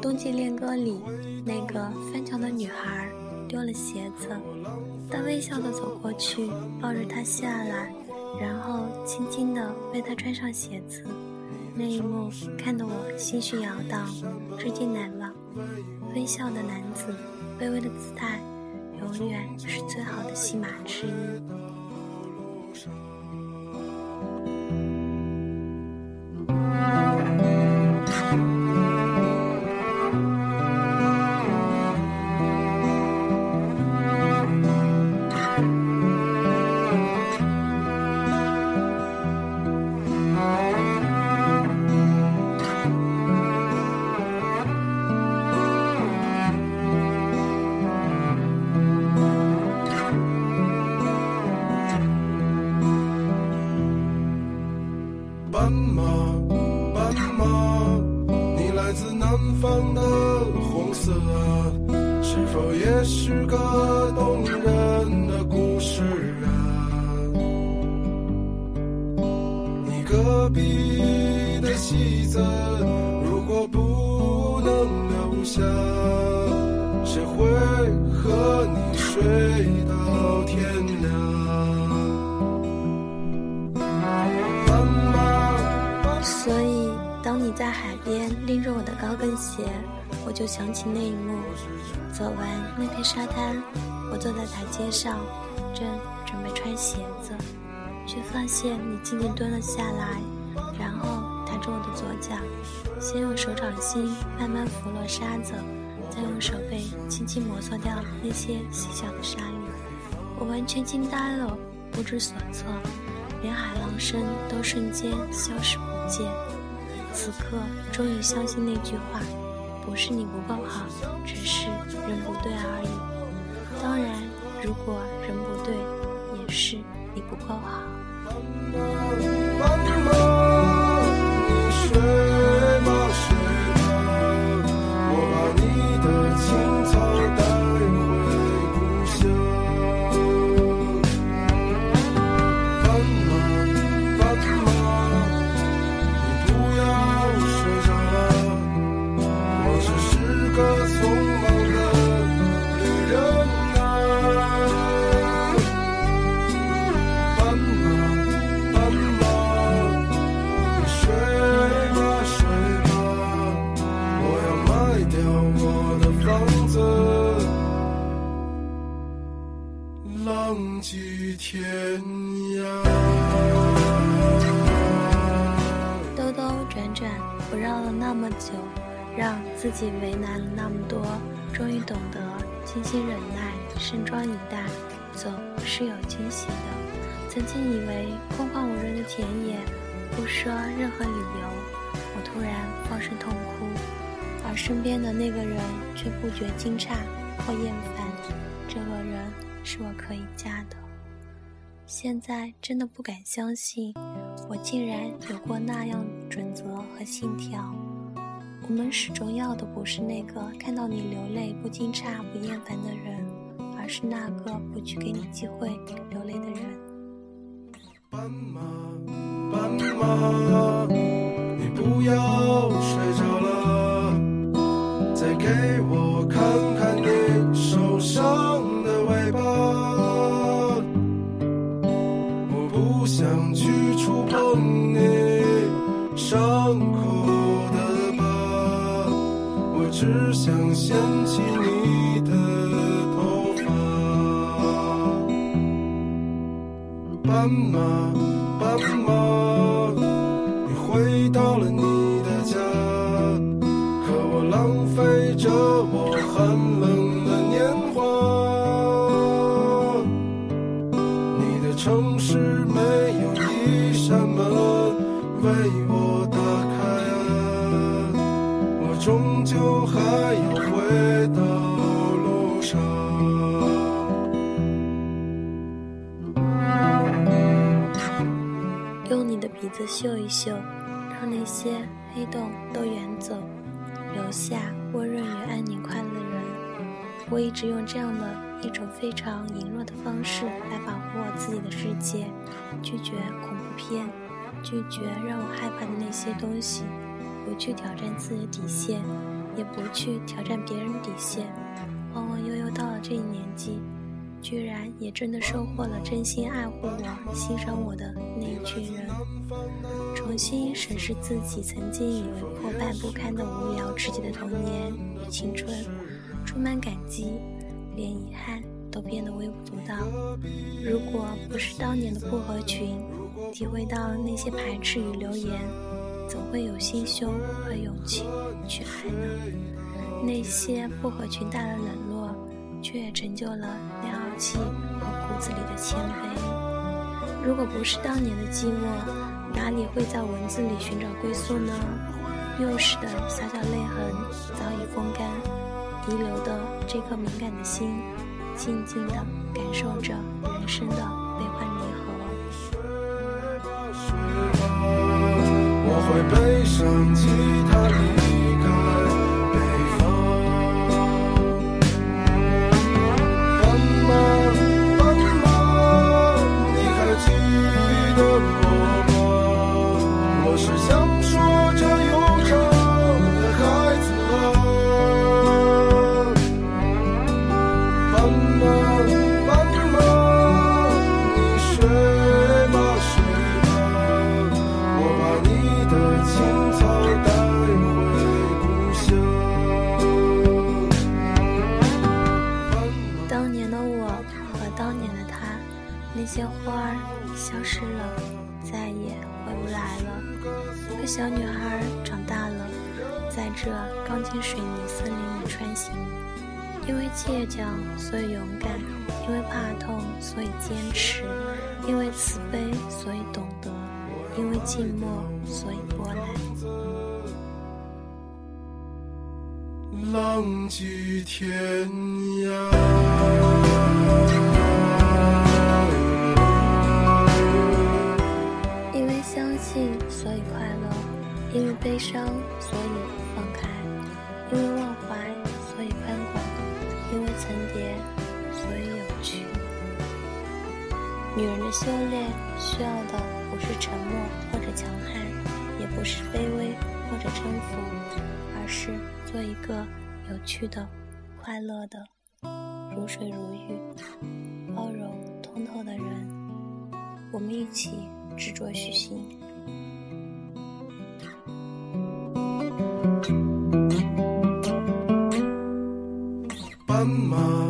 冬季恋歌》里那个翻墙的女孩丢了鞋子，她微笑的走过去，抱着她下来，然后轻轻的为她穿上鞋子。那一幕看得我心绪摇荡，至今难忘。微笑的男子，卑微的姿态，永远是最好的戏码之一。隔壁的戏子，如果不能留下，谁会和你睡到天亮？所以，当你在海边拎着我的高跟鞋，我就想起那一幕。走完那片沙滩，我坐在台阶上，正准备穿鞋子，却发现你静静蹲了下来，然后抬着我的左脚，先用手掌心慢慢拂落沙子，再用手背轻轻摩挲掉那些细小的沙粒。我完全惊呆了，不知所措。连海浪声都瞬间消失不见。此刻终于相信那句话：不是你不够好，只是人不对而已。当然，如果人不对，也是你不够好。天涯。兜兜转转，我绕了那么久，让自己为难了那么多，终于懂得静心忍耐，盛装以待，总是有惊喜的。曾经以为空旷无人的田野，不说任何理由，我突然放声痛哭，而身边的那个人却不觉惊诧或厌烦。这个人是我可以嫁的。现在真的不敢相信，我竟然有过那样准则和信条。我们始终要的不是那个看到你流泪不惊诧、不厌烦的人，而是那个不去给你机会流泪的人。斑马，斑马，你不要睡着了，再给我看看碰你伤口的疤，我只想掀起你的头发。斑马，斑马，你回到了你的家，可我浪费着我寒冷嗅一嗅，让那些黑洞都远走，留下温润与安宁快乐的人。我一直用这样的一种非常羸弱的方式来保护我自己的世界，拒绝恐怖片，拒绝让我害怕的那些东西。不去挑战自己的底线，也不去挑战别人底线。晃晃悠悠到了这一年纪，居然也真的收获了真心爱护我、欣赏我的那一群人。重新审视自己曾经以为破败不堪的无聊至极的童年与青春，充满感激，连遗憾都变得微不足道。如果不是当年的不合群，体会到那些排斥与流言。总会有心胸和勇气去爱呢。那些不合群大的冷落，却也成就了那傲气和骨子里的谦卑。如果不是当年的寂寞，哪里会在文字里寻找归宿呢？幼时的小小泪痕早已风干，遗留的这颗敏感的心，静静地感受着人生的悲欢离合。我会背上吉他再也回不来了。可小女孩长大了，在这钢筋水泥森林里穿行，因为倔强，所以勇敢；因为怕痛，所以坚持；因为慈悲，所以懂得。因为寂寞，所以波澜。浪迹天涯。伤，所以放开；因为忘怀，所以宽广；因为层叠，所以有趣。女人的修炼需要的。不是沉默或者强悍，也不是卑微或者征服，而是做一个有趣的、快乐的、如水如玉、包容通透的人。我们一起执着虚心。斑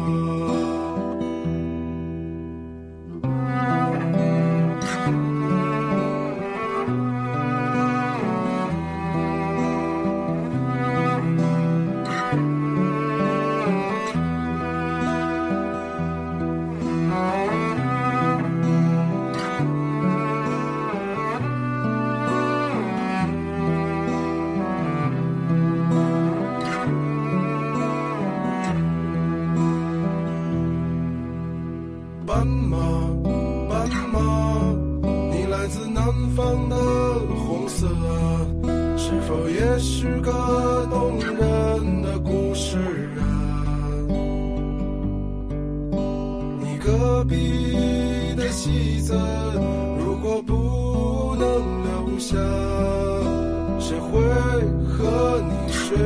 笔的戏子，如果不能留下，谁会和你睡